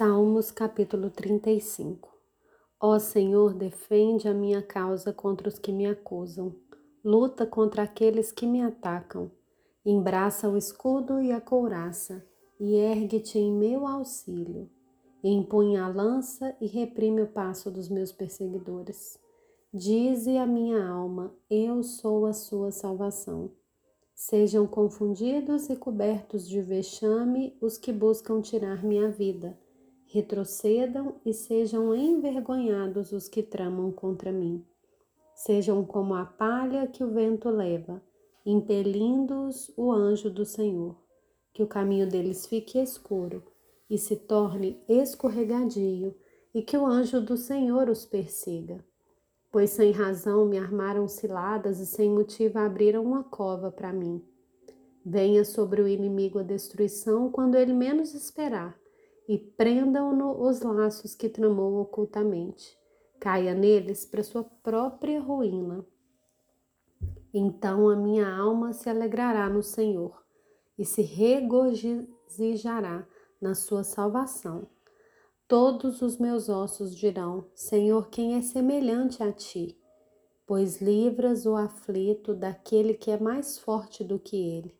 Salmos capítulo 35 Ó Senhor, defende a minha causa contra os que me acusam. Luta contra aqueles que me atacam. Embraça o escudo e a couraça, e ergue-te em meu auxílio. Empunha a lança e reprime o passo dos meus perseguidores. Dize a minha alma: Eu sou a sua salvação. Sejam confundidos e cobertos de vexame os que buscam tirar minha vida retrocedam e sejam envergonhados os que tramam contra mim. Sejam como a palha que o vento leva, impelindo-os o anjo do Senhor. Que o caminho deles fique escuro e se torne escorregadio, e que o anjo do Senhor os persiga. Pois sem razão me armaram ciladas e sem motivo abriram uma cova para mim. Venha sobre o inimigo a destruição quando ele menos esperar e prendam-no os laços que tramou ocultamente. Caia neles para sua própria ruína. Então a minha alma se alegrará no Senhor e se regozijará na sua salvação. Todos os meus ossos dirão: Senhor, quem é semelhante a ti? Pois livras o aflito daquele que é mais forte do que ele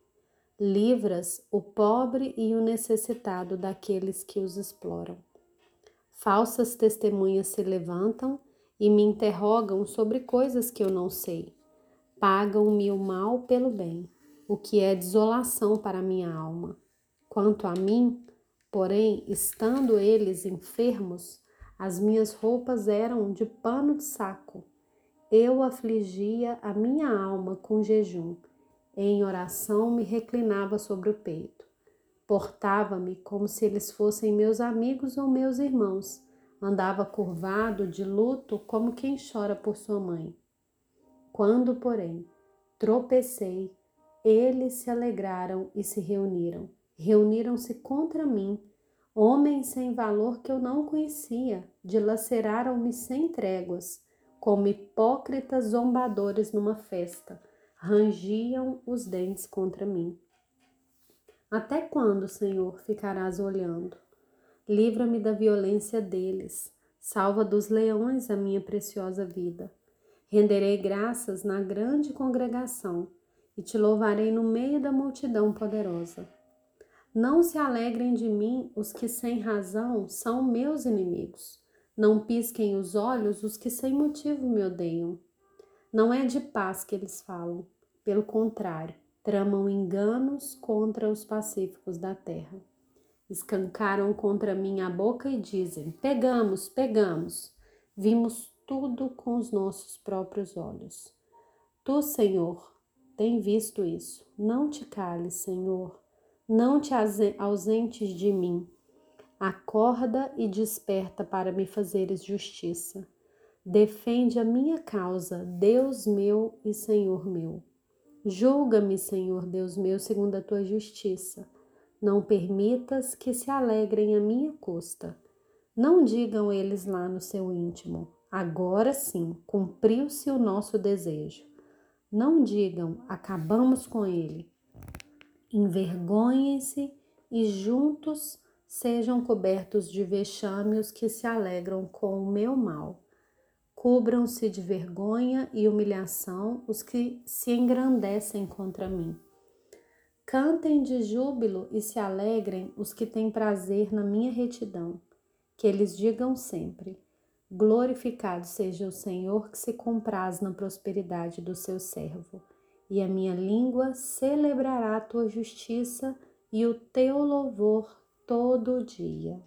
livras o pobre e o necessitado daqueles que os exploram. Falsas testemunhas se levantam e me interrogam sobre coisas que eu não sei. Pagam-me o mal pelo bem, o que é desolação para minha alma. Quanto a mim, porém, estando eles enfermos, as minhas roupas eram de pano de saco. Eu afligia a minha alma com jejum em oração me reclinava sobre o peito. Portava-me como se eles fossem meus amigos ou meus irmãos. Andava curvado de luto como quem chora por sua mãe. Quando, porém, tropecei, eles se alegraram e se reuniram. Reuniram-se contra mim, homens sem valor que eu não conhecia, dilaceraram-me sem tréguas, como hipócritas zombadores numa festa rangiam os dentes contra mim. Até quando, Senhor, ficarás olhando? Livra-me da violência deles, salva dos leões a minha preciosa vida. Renderei graças na grande congregação e te louvarei no meio da multidão poderosa. Não se alegrem de mim os que sem razão são meus inimigos. Não pisquem os olhos os que sem motivo me odeiam. Não é de paz que eles falam. Pelo contrário, tramam enganos contra os pacíficos da terra. Escancaram contra mim a boca e dizem: Pegamos, pegamos. Vimos tudo com os nossos próprios olhos. Tu, Senhor, tem visto isso. Não te cales, Senhor. Não te ausentes de mim. Acorda e desperta para me fazeres justiça. Defende a minha causa, Deus meu e Senhor meu. Julga-me, Senhor Deus meu, segundo a tua justiça. Não permitas que se alegrem à minha custa. Não digam eles lá no seu íntimo: agora sim, cumpriu-se o nosso desejo. Não digam: acabamos com ele. Envergonhem-se e juntos sejam cobertos de vexame os que se alegram com o meu mal. Cubram-se de vergonha e humilhação os que se engrandecem contra mim. Cantem de júbilo e se alegrem os que têm prazer na minha retidão. Que eles digam sempre: Glorificado seja o Senhor que se compraz na prosperidade do seu servo. E a minha língua celebrará a tua justiça e o teu louvor todo dia.